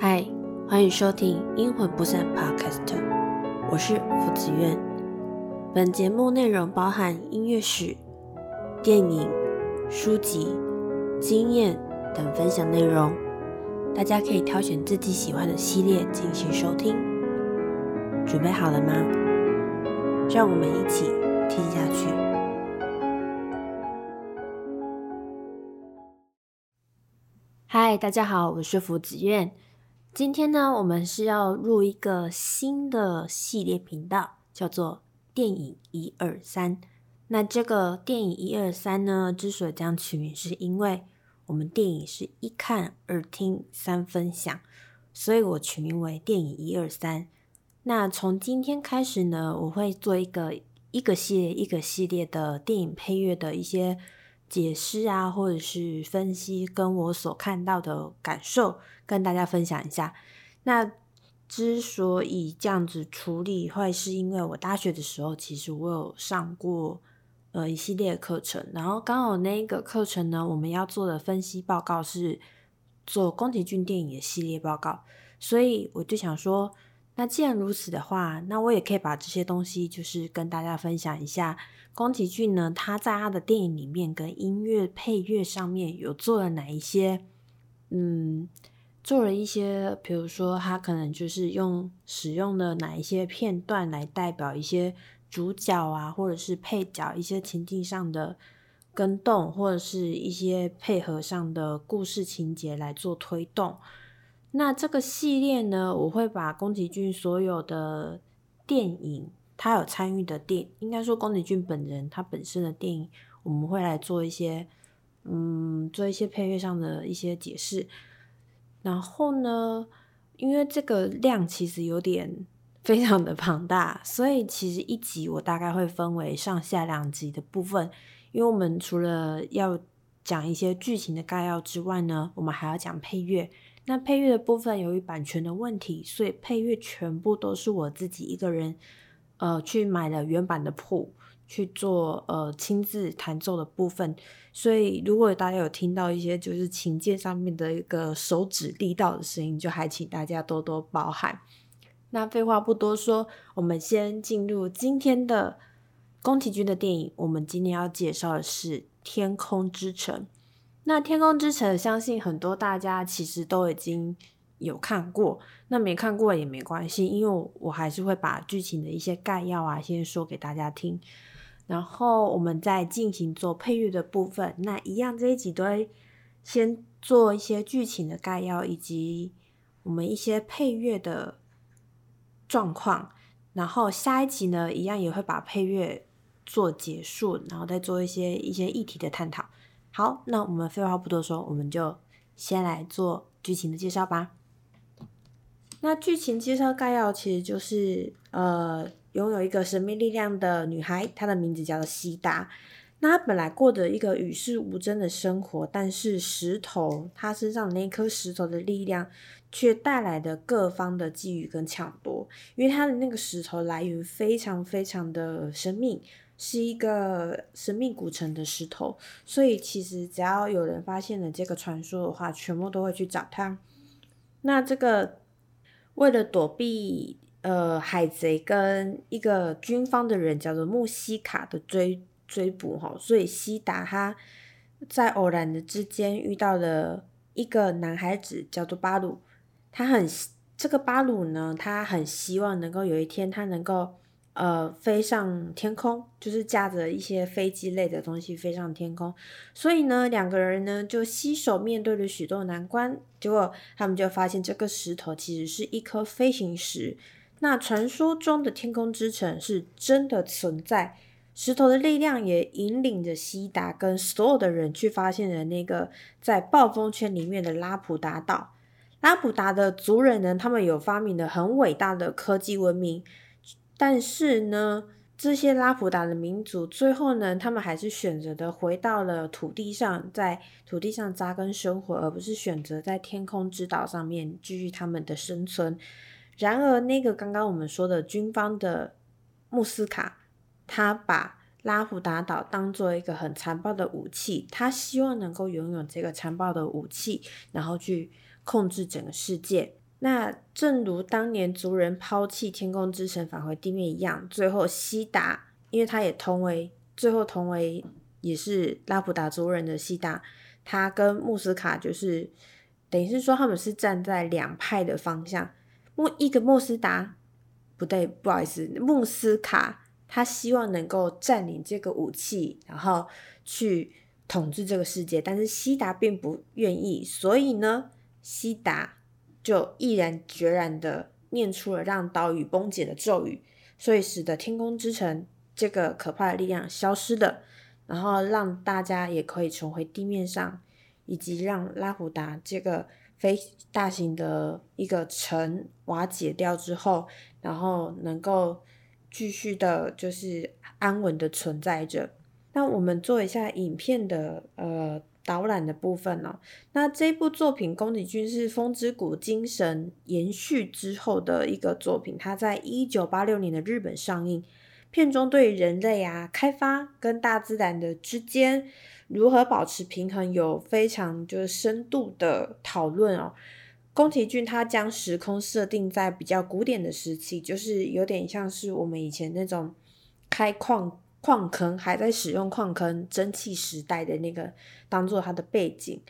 嗨，欢迎收听《阴魂不散》Podcast，我是福子苑。本节目内容包含音乐史、电影、书籍、经验等分享内容，大家可以挑选自己喜欢的系列进行收听。准备好了吗？让我们一起听下去。嗨，大家好，我是福子苑。今天呢，我们是要入一个新的系列频道，叫做电影一二三。那这个电影一二三呢，之所以这样取名，是因为我们电影是一看、二听、三分享，所以我取名为电影一二三。那从今天开始呢，我会做一个一个系列一个系列的电影配乐的一些解释啊，或者是分析，跟我所看到的感受。跟大家分享一下，那之所以这样子处理，会是因为我大学的时候，其实我有上过呃一系列课程，然后刚好那个课程呢，我们要做的分析报告是做宫崎骏电影的系列报告，所以我就想说，那既然如此的话，那我也可以把这些东西就是跟大家分享一下，宫崎骏呢，他在他的电影里面跟音乐配乐上面有做了哪一些，嗯。做了一些，比如说他可能就是用使用的哪一些片段来代表一些主角啊，或者是配角一些情境上的跟动，或者是一些配合上的故事情节来做推动。那这个系列呢，我会把宫崎骏所有的电影，他有参与的电，应该说宫崎骏本人他本身的电影，我们会来做一些，嗯，做一些配乐上的一些解释。然后呢，因为这个量其实有点非常的庞大，所以其实一集我大概会分为上下两集的部分。因为我们除了要讲一些剧情的概要之外呢，我们还要讲配乐。那配乐的部分由于版权的问题，所以配乐全部都是我自己一个人，呃，去买了原版的谱。去做呃亲自弹奏的部分，所以如果大家有听到一些就是琴键上面的一个手指力道的声音，就还请大家多多包涵。那废话不多说，我们先进入今天的宫崎骏的电影。我们今天要介绍的是《天空之城》。那《天空之城》相信很多大家其实都已经有看过，那没看过也没关系，因为我还是会把剧情的一些概要啊先说给大家听。然后我们再进行做配乐的部分，那一样这一集都会先做一些剧情的概要，以及我们一些配乐的状况。然后下一集呢，一样也会把配乐做结束，然后再做一些一些议题的探讨。好，那我们废话不多说，我们就先来做剧情的介绍吧。那剧情介绍概要其实就是呃。拥有一个神秘力量的女孩，她的名字叫做西达。那她本来过着一个与世无争的生活，但是石头，她身上那颗石头的力量，却带来的各方的觊觎跟抢夺。因为她的那个石头来源非常非常的神秘，是一个神秘古城的石头，所以其实只要有人发现了这个传说的话，全部都会去找他。那这个为了躲避。呃，海贼跟一个军方的人叫做穆西卡的追追捕哈，所以西达他在偶然的之间遇到了一个男孩子叫做巴鲁，他很这个巴鲁呢，他很希望能够有一天他能够呃飞上天空，就是驾着一些飞机类的东西飞上天空，所以呢两个人呢就携手面对了许多难关，结果他们就发现这个石头其实是一颗飞行石。那传说中的天空之城是真的存在，石头的力量也引领着西达跟所有的人去发现了那个在暴风圈里面的拉普达岛。拉普达的族人呢，他们有发明的很伟大的科技文明，但是呢，这些拉普达的民族最后呢，他们还是选择的回到了土地上，在土地上扎根生活，而不是选择在天空之岛上面继续他们的生存。然而，那个刚刚我们说的军方的穆斯卡，他把拉普达岛当做一个很残暴的武器，他希望能够拥有这个残暴的武器，然后去控制整个世界。那正如当年族人抛弃天空之城返回地面一样，最后西达，因为他也同为最后同为也是拉普达族人的西达，他跟穆斯卡就是等于是说他们是站在两派的方向。穆一个穆斯达不对，不好意思，穆斯卡他希望能够占领这个武器，然后去统治这个世界，但是西达并不愿意，所以呢，西达。就毅然决然的念出了让岛屿崩解的咒语，所以使得天空之城这个可怕的力量消失了，然后让大家也可以重回地面上，以及让拉普达这个非大型的一个城瓦解掉之后，然后能够继续的，就是安稳的存在着。那我们做一下影片的呃。导览的部分哦，那这部作品《宫崎骏》是《风之谷》精神延续之后的一个作品，它在一九八六年的日本上映。片中对人类啊开发跟大自然的之间如何保持平衡，有非常就是深度的讨论哦。宫崎骏他将时空设定在比较古典的时期，就是有点像是我们以前那种开矿。矿坑还在使用矿坑蒸汽时代的那个当做它的背景，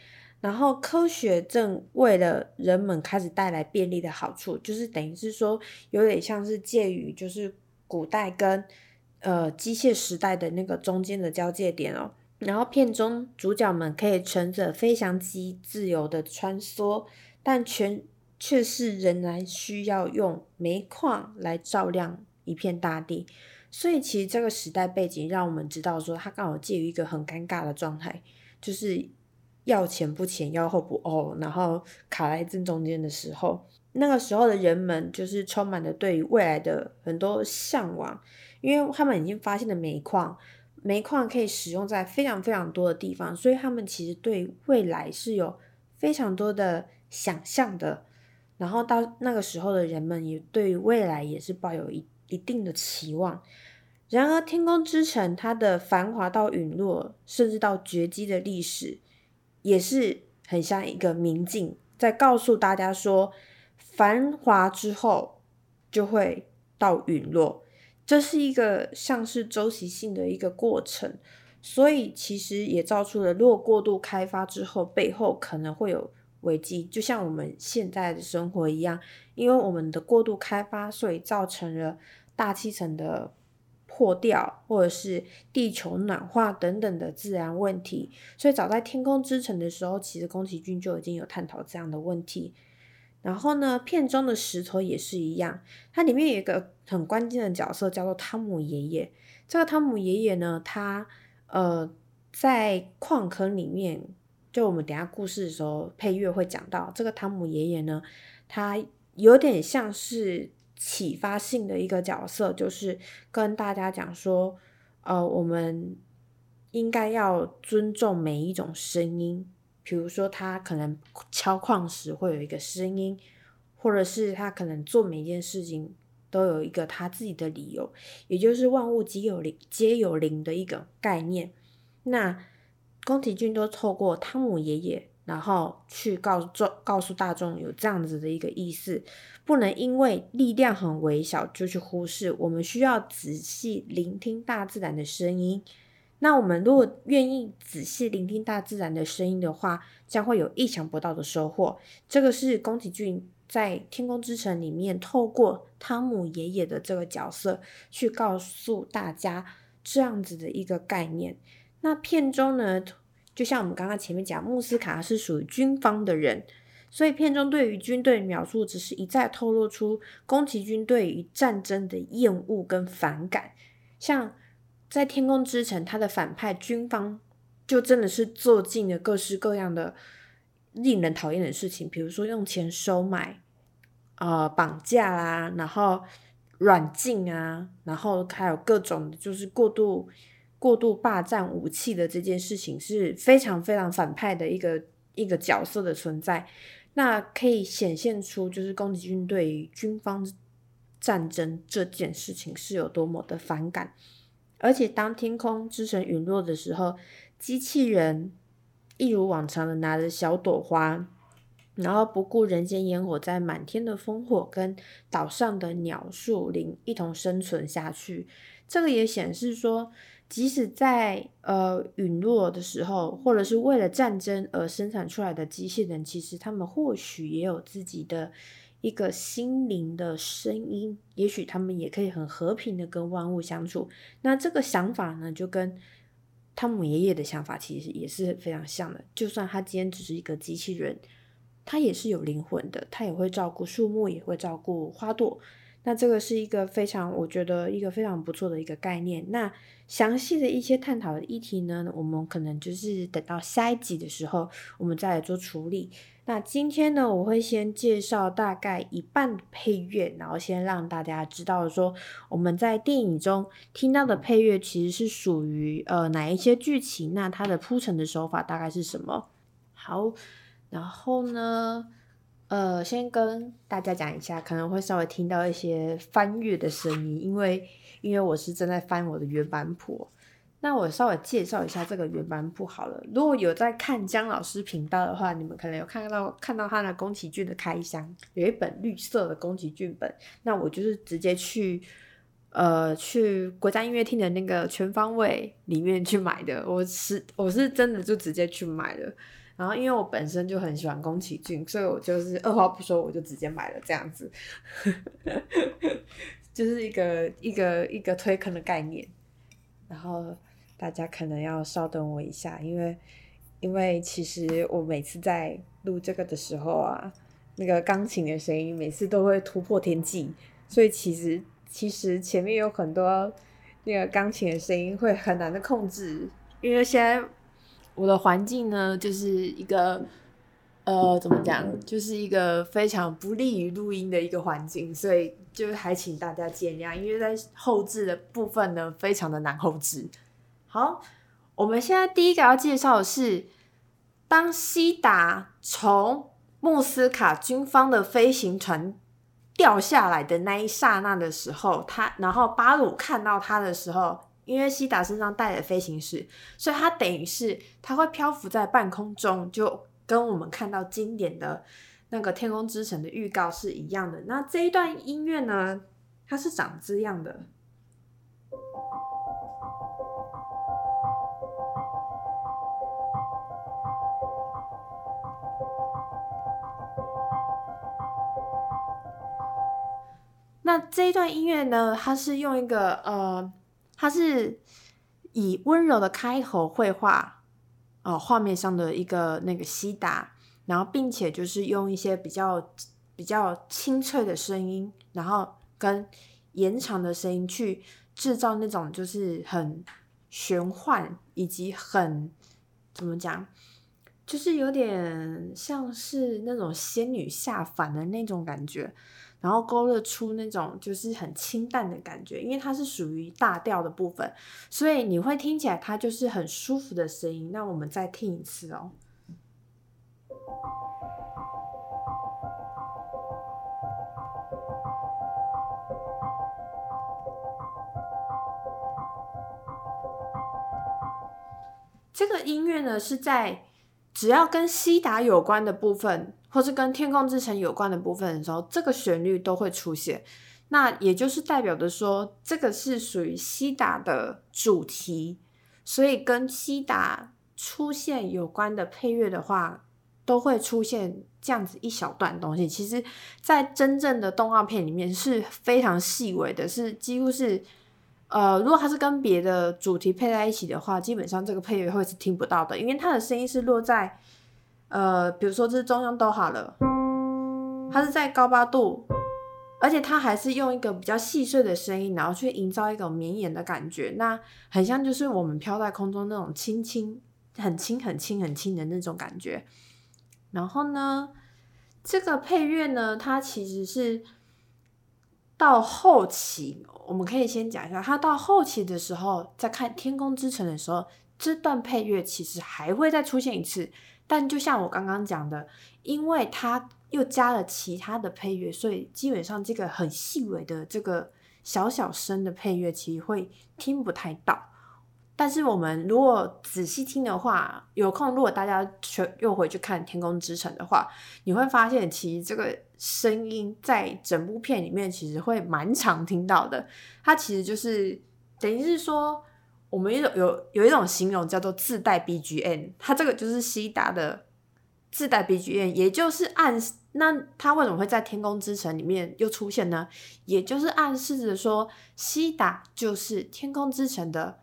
然后科学正为了人们开始带来便利的好处，就是等于是说有点像是介于就是古代跟呃机械时代的那个中间的交界点哦。然后片中主角们可以乘着飞翔机自由的穿梭，但全却是仍然需要用煤矿来照亮一片大地。所以其实这个时代背景让我们知道说，他刚好介于一个很尴尬的状态，就是要钱不钱，要后不哦，然后卡在正中间的时候，那个时候的人们就是充满了对于未来的很多向往，因为他们已经发现了煤矿，煤矿可以使用在非常非常多的地方，所以他们其实对未来是有非常多的想象的。然后到那个时候的人们也对于未来也是抱有一。一定的期望。然而，天空之城它的繁华到陨落，甚至到绝迹的历史，也是很像一个明镜，在告诉大家说，繁华之后就会到陨落，这是一个像是周期性的一个过程。所以，其实也造出了，如果过度开发之后，背后可能会有危机，就像我们现在的生活一样，因为我们的过度开发，所以造成了。大气层的破掉，或者是地球暖化等等的自然问题，所以早在《天空之城》的时候，其实宫崎骏就已经有探讨这样的问题。然后呢，片中的石头也是一样，它里面有一个很关键的角色叫做汤姆爷爷。这个汤姆爷爷呢，他呃在矿坑里面，就我们等下故事的时候配乐会讲到，这个汤姆爷爷呢，他有点像是。启发性的一个角色，就是跟大家讲说，呃，我们应该要尊重每一种声音。比如说，他可能敲矿石会有一个声音，或者是他可能做每件事情都有一个他自己的理由，也就是万物皆有灵，皆有灵的一个概念。那宫崎骏都透过汤姆爷爷。然后去告诉告诉大众有这样子的一个意思，不能因为力量很微小就去忽视。我们需要仔细聆听大自然的声音。那我们如果愿意仔细聆听大自然的声音的话，将会有意想不到的收获。这个是宫崎骏在《天空之城》里面透过汤姆爷爷的这个角色去告诉大家这样子的一个概念。那片中呢？就像我们刚刚前面讲，穆斯卡是属于军方的人，所以片中对于军队描述只是一再透露出宫崎骏对于战争的厌恶跟反感。像在《天空之城》，他的反派军方就真的是做尽了各式各样的令人讨厌的事情，比如说用钱收买、呃绑架啦，然后软禁啊，然后还有各种就是过度。过度霸占武器的这件事情是非常非常反派的一个一个角色的存在，那可以显现出就是宫崎骏对于军方战争这件事情是有多么的反感。而且当天空之城陨落的时候，机器人一如往常的拿着小朵花，然后不顾人间烟火，在满天的烽火跟岛上的鸟树林一同生存下去。这个也显示说，即使在呃陨落的时候，或者是为了战争而生产出来的机器人，其实他们或许也有自己的一个心灵的声音，也许他们也可以很和平的跟万物相处。那这个想法呢，就跟汤姆爷爷的想法其实也是非常像的。就算他今天只是一个机器人。他也是有灵魂的，他也会照顾树木，也会照顾花朵。那这个是一个非常，我觉得一个非常不错的一个概念。那详细的一些探讨的议题呢，我们可能就是等到下一集的时候，我们再来做处理。那今天呢，我会先介绍大概一半的配乐，然后先让大家知道说，我们在电影中听到的配乐其实是属于呃哪一些剧情，那它的铺陈的手法大概是什么。好。然后呢，呃，先跟大家讲一下，可能会稍微听到一些翻阅的声音，因为因为我是正在翻我的原版谱。那我稍微介绍一下这个原版谱好了。如果有在看姜老师频道的话，你们可能有看到看到他的宫崎骏的开箱，有一本绿色的宫崎骏本。那我就是直接去呃去国家音乐厅的那个全方位里面去买的。我是我是真的就直接去买了。然后，因为我本身就很喜欢宫崎骏，所以我就是二话不说，我就直接买了这样子，就是一个一个一个推坑的概念。然后大家可能要稍等我一下，因为因为其实我每次在录这个的时候啊，那个钢琴的声音每次都会突破天际，所以其实其实前面有很多那个钢琴的声音会很难的控制，因为现在。我的环境呢，就是一个，呃，怎么讲，就是一个非常不利于录音的一个环境，所以就还请大家见谅，因为在后置的部分呢，非常的难后置。好，我们现在第一个要介绍的是，当西达从穆斯卡军方的飞行船掉下来的那一刹那的时候，他，然后巴鲁看到他的时候。因为西达身上带了飞行士，所以它等于是它会漂浮在半空中，就跟我们看到经典的那个《天空之城》的预告是一样的。那这一段音乐呢，它是长这样的。那这一段音乐呢，它是用一个呃。它是以温柔的开头绘画，哦，画面上的一个那个西达，然后并且就是用一些比较比较清脆的声音，然后跟延长的声音去制造那种就是很玄幻以及很怎么讲，就是有点像是那种仙女下凡的那种感觉。然后勾勒出那种就是很清淡的感觉，因为它是属于大调的部分，所以你会听起来它就是很舒服的声音。那我们再听一次哦。这个音乐呢是在只要跟西达有关的部分。或是跟天空之城有关的部分的时候，这个旋律都会出现。那也就是代表的说，这个是属于西达的主题，所以跟西达出现有关的配乐的话，都会出现这样子一小段东西。其实，在真正的动画片里面是非常细微的，是几乎是呃，如果它是跟别的主题配在一起的话，基本上这个配乐会是听不到的，因为它的声音是落在。呃，比如说这是中央都好了，它是在高八度，而且它还是用一个比较细碎的声音，然后去营造一种绵延的感觉，那很像就是我们飘在空中那种轻轻、很轻、很轻、很轻的那种感觉。然后呢，这个配乐呢，它其实是到后期，我们可以先讲一下，它到后期的时候，在看《天空之城》的时候，这段配乐其实还会再出现一次。但就像我刚刚讲的，因为它又加了其他的配乐，所以基本上这个很细微的这个小小声的配乐，其实会听不太到。但是我们如果仔细听的话，有空如果大家全又回去看《天空之城》的话，你会发现其实这个声音在整部片里面其实会蛮常听到的。它其实就是等于是说，我们有有有一种形容叫做自带 BGM，它这个就是西达的自带 BGM，也就是暗示那它为什么会在《天空之城》里面又出现呢？也就是暗示着说，西达就是《天空之城》的。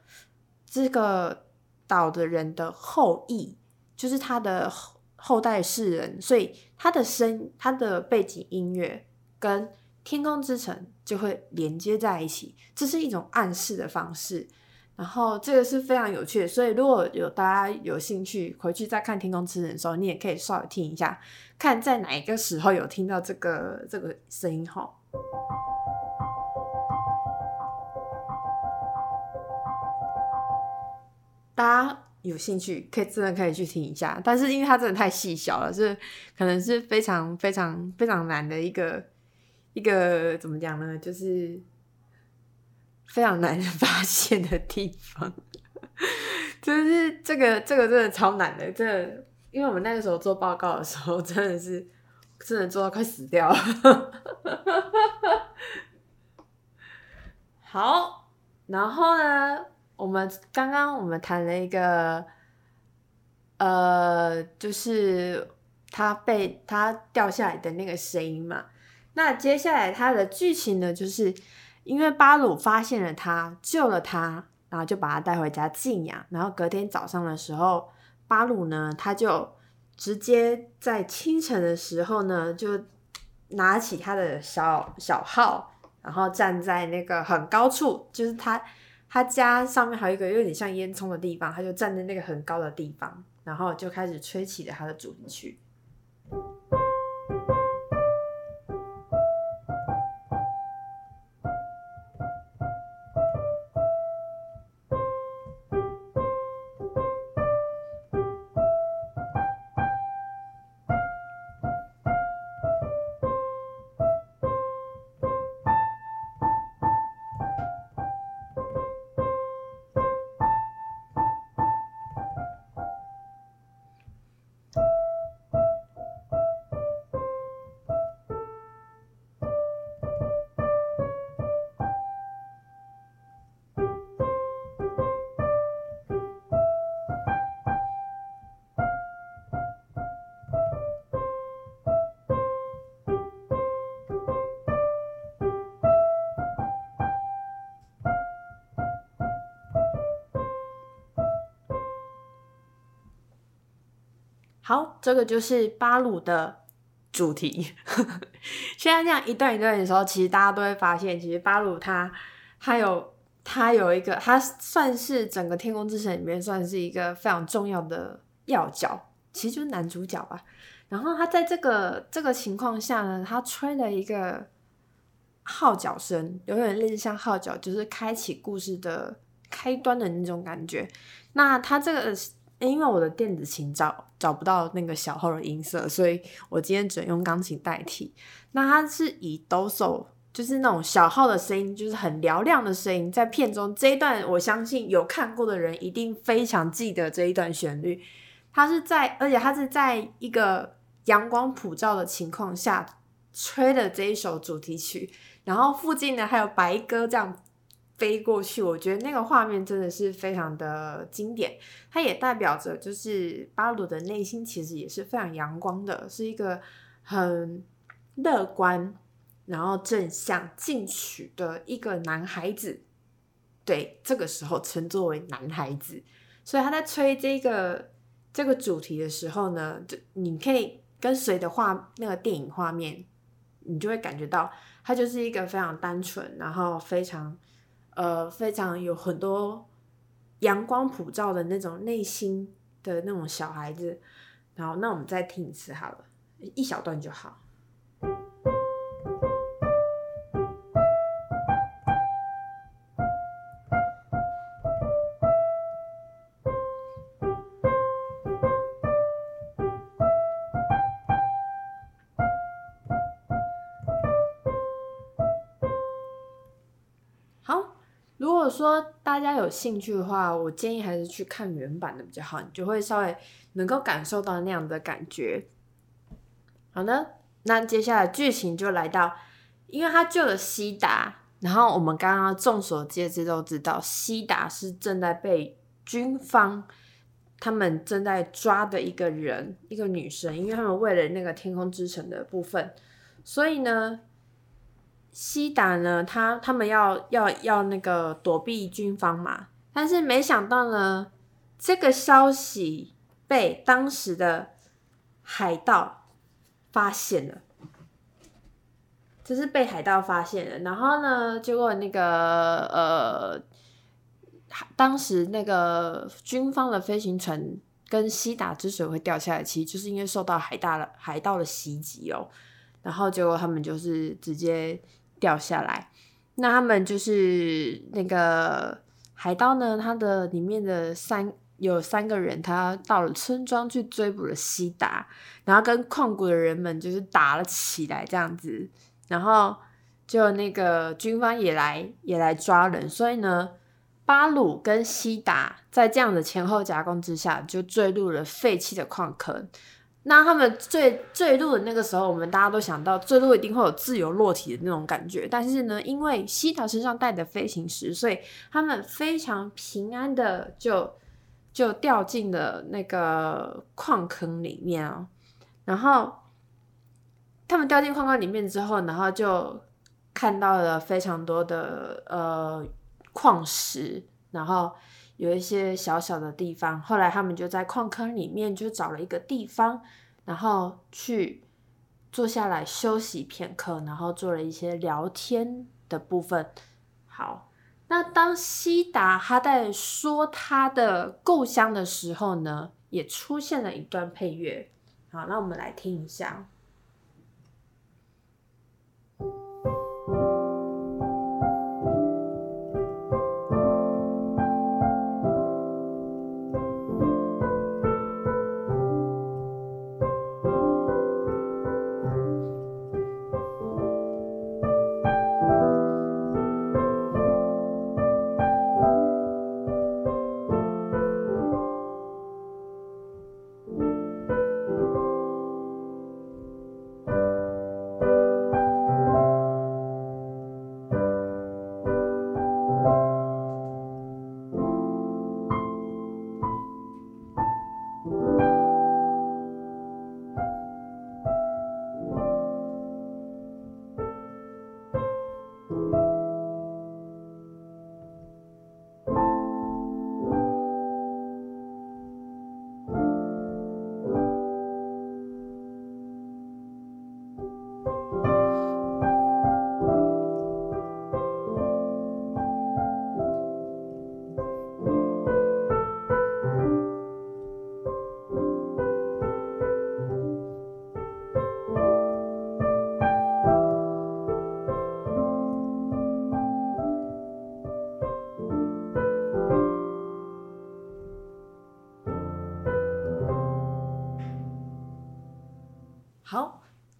这个岛的人的后裔，就是他的后后代世人，所以他的声、他的背景音乐跟《天空之城》就会连接在一起，这是一种暗示的方式。然后这个是非常有趣的，所以如果有大家有兴趣回去再看《天空之城》的时候，你也可以稍微听一下，看在哪一个时候有听到这个这个声音哈。大家有兴趣可以真的可以去听一下，但是因为它真的太细小了，是可能是非常非常非常难的一个一个怎么讲呢？就是非常难 发现的地方，就是这个这个真的超难的，真的，因为我们那个时候做报告的时候，真的是真的做到快死掉了。好，然后呢？我们刚刚我们谈了一个，呃，就是他被他掉下来的那个声音嘛。那接下来他的剧情呢，就是因为巴鲁发现了他，救了他，然后就把他带回家静养。然后隔天早上的时候，巴鲁呢，他就直接在清晨的时候呢，就拿起他的小小号，然后站在那个很高处，就是他。他家上面还有一个有点像烟囱的地方，他就站在那个很高的地方，然后就开始吹起了他的主题曲。好，这个就是巴鲁的主题。现在这样一段一段的时候，其实大家都会发现，其实巴鲁他他有他有一个，他算是整个天空之城里面算是一个非常重要的要角，其实就是男主角吧。然后他在这个这个情况下呢，他吹了一个号角声，有点类似像号角，就是开启故事的开端的那种感觉。那他这个。因为我的电子琴找找不到那个小号的音色，所以我今天只能用钢琴代替。那它是以哆嗦，就是那种小号的声音，就是很嘹亮的声音，在片中这一段，我相信有看过的人一定非常记得这一段旋律。它是在，而且它是在一个阳光普照的情况下吹的这一首主题曲，然后附近呢还有白鸽这样。飞过去，我觉得那个画面真的是非常的经典。它也代表着，就是巴鲁的内心其实也是非常阳光的，是一个很乐观，然后正向进取的一个男孩子。对，这个时候称作为男孩子。所以他在吹这个这个主题的时候呢，就你可以跟随的画那个电影画面，你就会感觉到他就是一个非常单纯，然后非常。呃，非常有很多阳光普照的那种内心的那种小孩子，然后那我们再听一次好了，一小段就好。如果说大家有兴趣的话，我建议还是去看原版的比较好，你就会稍微能够感受到那样的感觉。好的，那接下来剧情就来到，因为他救了西达，然后我们刚刚众所皆知都知道，西达是正在被军方他们正在抓的一个人，一个女生，因为他们为了那个天空之城的部分，所以呢。西达呢，他他们要要要那个躲避军方嘛，但是没想到呢，这个消息被当时的海盗发现了，就是被海盗发现了。然后呢，结果那个呃，当时那个军方的飞行船跟西达之所以会掉下来，其实就是因为受到海大的海盗的袭击哦。然后结果他们就是直接。掉下来，那他们就是那个海盗呢？他的里面的三有三个人，他到了村庄去追捕了西达，然后跟矿谷的人们就是打了起来，这样子，然后就那个军方也来也来抓人，所以呢，巴鲁跟西达在这样的前后夹攻之下，就坠入了废弃的矿坑。那他们坠坠落的那个时候，我们大家都想到坠落一定会有自由落体的那种感觉。但是呢，因为西塔身上带的飞行石，所以他们非常平安的就就掉进了那个矿坑里面啊。然后他们掉进矿坑里面之后，然后就看到了非常多的呃矿石，然后。有一些小小的地方，后来他们就在矿坑里面就找了一个地方，然后去坐下来休息片刻，然后做了一些聊天的部分。好，那当西达他在说他的故乡的时候呢，也出现了一段配乐。好，那我们来听一下。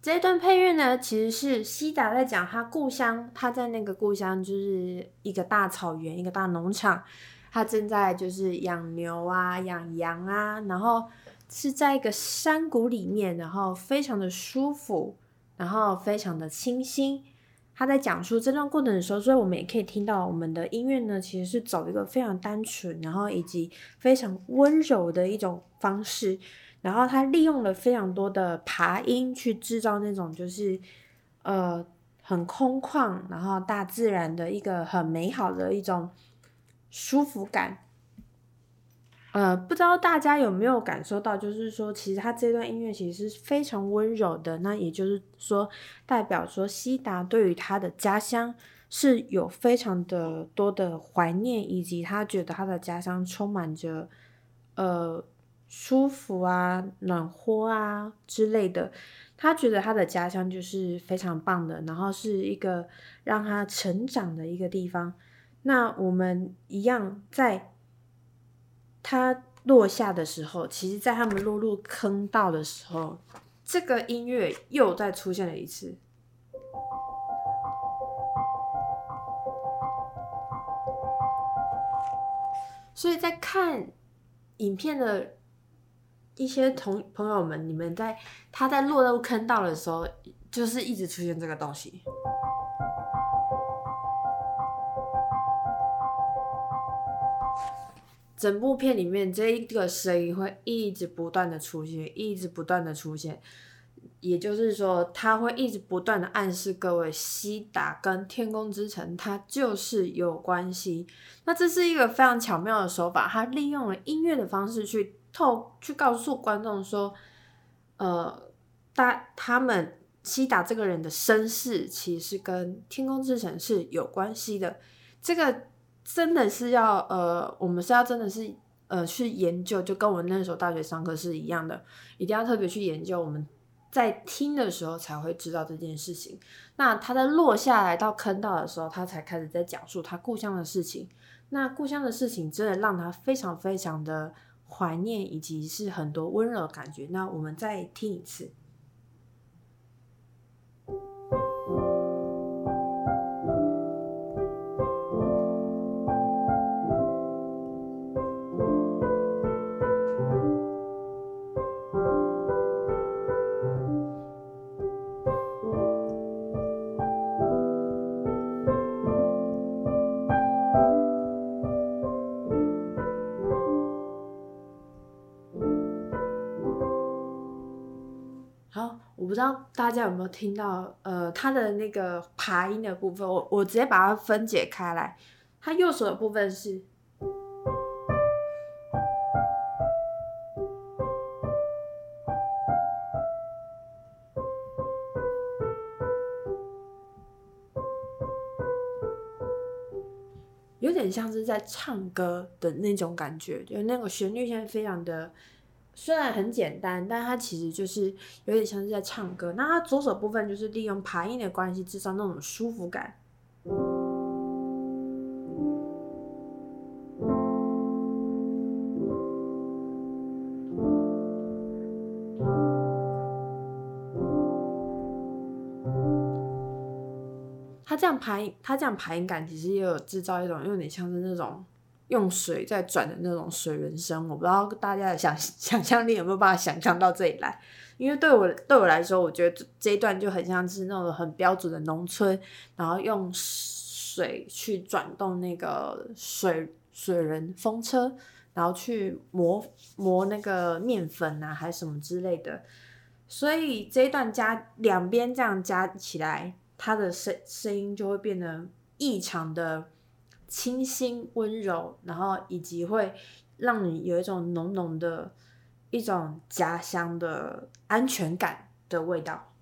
这段配乐呢，其实是西达在讲他故乡，他在那个故乡就是一个大草原，一个大农场，他正在就是养牛啊，养羊啊，然后是在一个山谷里面，然后非常的舒服，然后非常的清新。他在讲述这段过程的时候，所以我们也可以听到我们的音乐呢，其实是走一个非常单纯，然后以及非常温柔的一种方式。然后他利用了非常多的爬音去制造那种就是呃很空旷，然后大自然的一个很美好的一种舒服感。呃，不知道大家有没有感受到，就是说其实他这段音乐其实是非常温柔的。那也就是说，代表说西达对于他的家乡是有非常的多的怀念，以及他觉得他的家乡充满着呃。舒服啊，暖和啊之类的，他觉得他的家乡就是非常棒的，然后是一个让他成长的一个地方。那我们一样，在他落下的时候，其实，在他们落入坑道的时候，这个音乐又再出现了一次。所以在看影片的一些同朋友们，你们在他在落入坑道的时候，就是一直出现这个东西。整部片里面这一个声音会一直不断的出现，一直不断的出现，也就是说，他会一直不断的暗示各位，西达跟天空之城它就是有关系。那这是一个非常巧妙的手法，他利用了音乐的方式去透去告诉观众说，呃，他他们西达这个人的身世其实跟天空之城是有关系的。这个。真的是要呃，我们是要真的是呃去研究，就跟我们那时候大学上课是一样的，一定要特别去研究。我们在听的时候才会知道这件事情。那他在落下来到坑道的时候，他才开始在讲述他故乡的事情。那故乡的事情真的让他非常非常的怀念，以及是很多温柔的感觉。那我们再听一次。不知道大家有没有听到，呃，它的那个爬音的部分，我我直接把它分解开来。它右手的部分是有点像是在唱歌的那种感觉，就那个旋律现在非常的。虽然很简单，但它其实就是有点像是在唱歌。那它左手部分就是利用爬音的关系，制造那种舒服感。它这样爬音，它这样排音感，其实也有制造一种有点像是那种。用水在转的那种水人声，我不知道大家的想想象力有没有办法想象到这里来。因为对我对我来说，我觉得这一段就很像是那种很标准的农村，然后用水去转动那个水水人风车，然后去磨磨那个面粉啊，还是什么之类的。所以这一段加两边这样加起来，它的声声音就会变得异常的。清新温柔，然后以及会让你有一种浓浓的一种家乡的安全感的味道。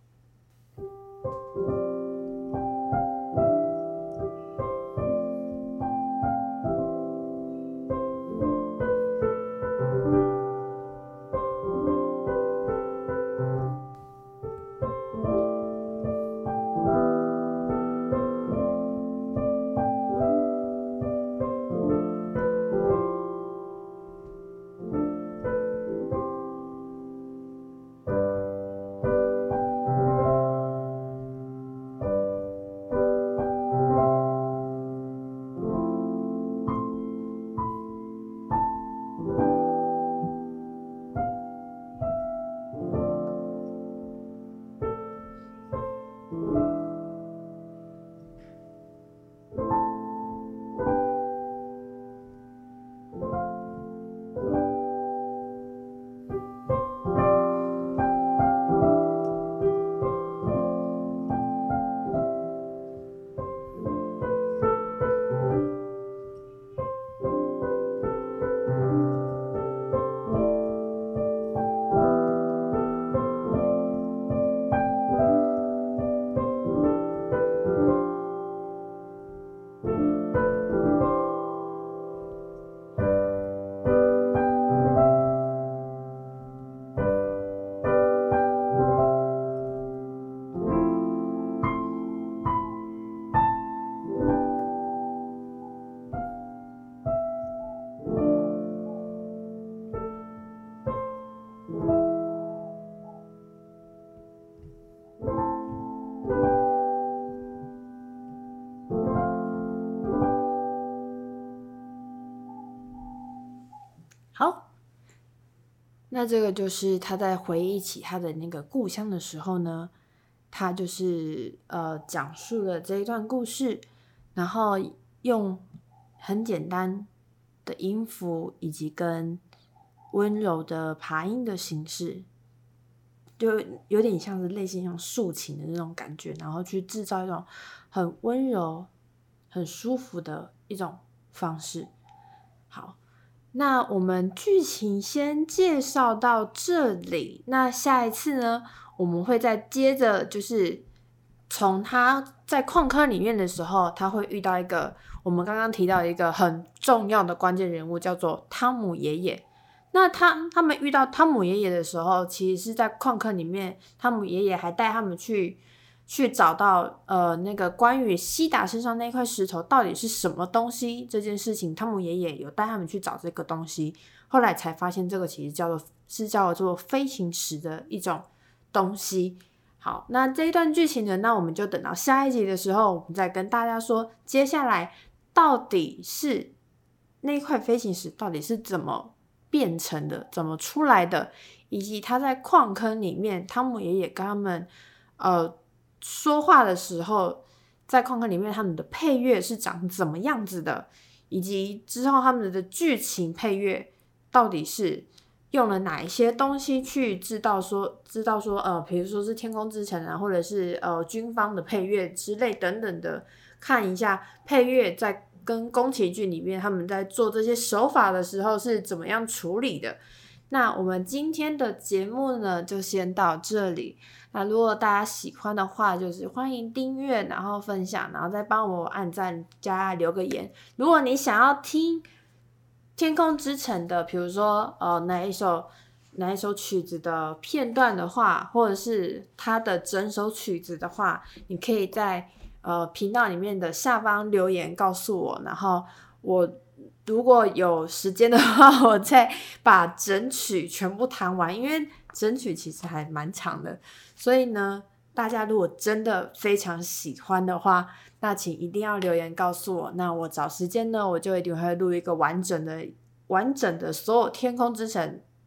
那这个就是他在回忆起他的那个故乡的时候呢，他就是呃讲述了这一段故事，然后用很简单的音符以及跟温柔的爬音的形式，就有点像是类似像竖琴的那种感觉，然后去制造一种很温柔、很舒服的一种方式。好。那我们剧情先介绍到这里，那下一次呢，我们会再接着，就是从他在矿坑里面的时候，他会遇到一个我们刚刚提到一个很重要的关键人物，叫做汤姆爷爷。那他他们遇到汤姆爷爷的时候，其实是在矿坑里面，汤姆爷爷还带他们去。去找到呃那个关于西达身上那块石头到底是什么东西这件事情，汤姆爷爷有带他们去找这个东西，后来才发现这个其实叫做是叫做飞行石的一种东西。好，那这一段剧情呢，那我们就等到下一集的时候，我们再跟大家说接下来到底是那块飞行石到底是怎么变成的，怎么出来的，以及他在矿坑里面，汤姆爷爷跟他们呃。说话的时候，在矿坑里面，他们的配乐是长怎么样子的，以及之后他们的剧情配乐到底是用了哪一些东西去知道说知道说呃，比如说是天空之城啊，或者是呃军方的配乐之类等等的，看一下配乐在跟宫崎骏里面他们在做这些手法的时候是怎么样处理的。那我们今天的节目呢，就先到这里。那如果大家喜欢的话，就是欢迎订阅，然后分享，然后再帮我按赞加留个言。如果你想要听《天空之城》的，比如说呃哪一首哪一首曲子的片段的话，或者是它的整首曲子的话，你可以在呃频道里面的下方留言告诉我，然后我。如果有时间的话，我再把整曲全部弹完，因为整曲其实还蛮长的。所以呢，大家如果真的非常喜欢的话，那请一定要留言告诉我。那我找时间呢，我就一定会录一个完整的、完整的所有《天空之城》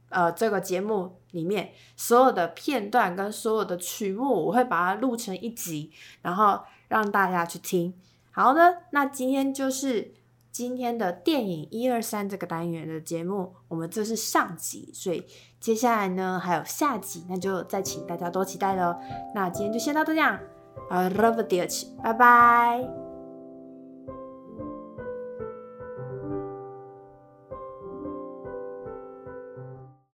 呃这个节目里面所有的片段跟所有的曲目，我会把它录成一集，然后让大家去听。好的，那今天就是。今天的电影一二三这个单元的节目，我们这是上集，所以接下来呢还有下集，那就再请大家多期待喽。那今天就先到这样，啊，love you，拜拜。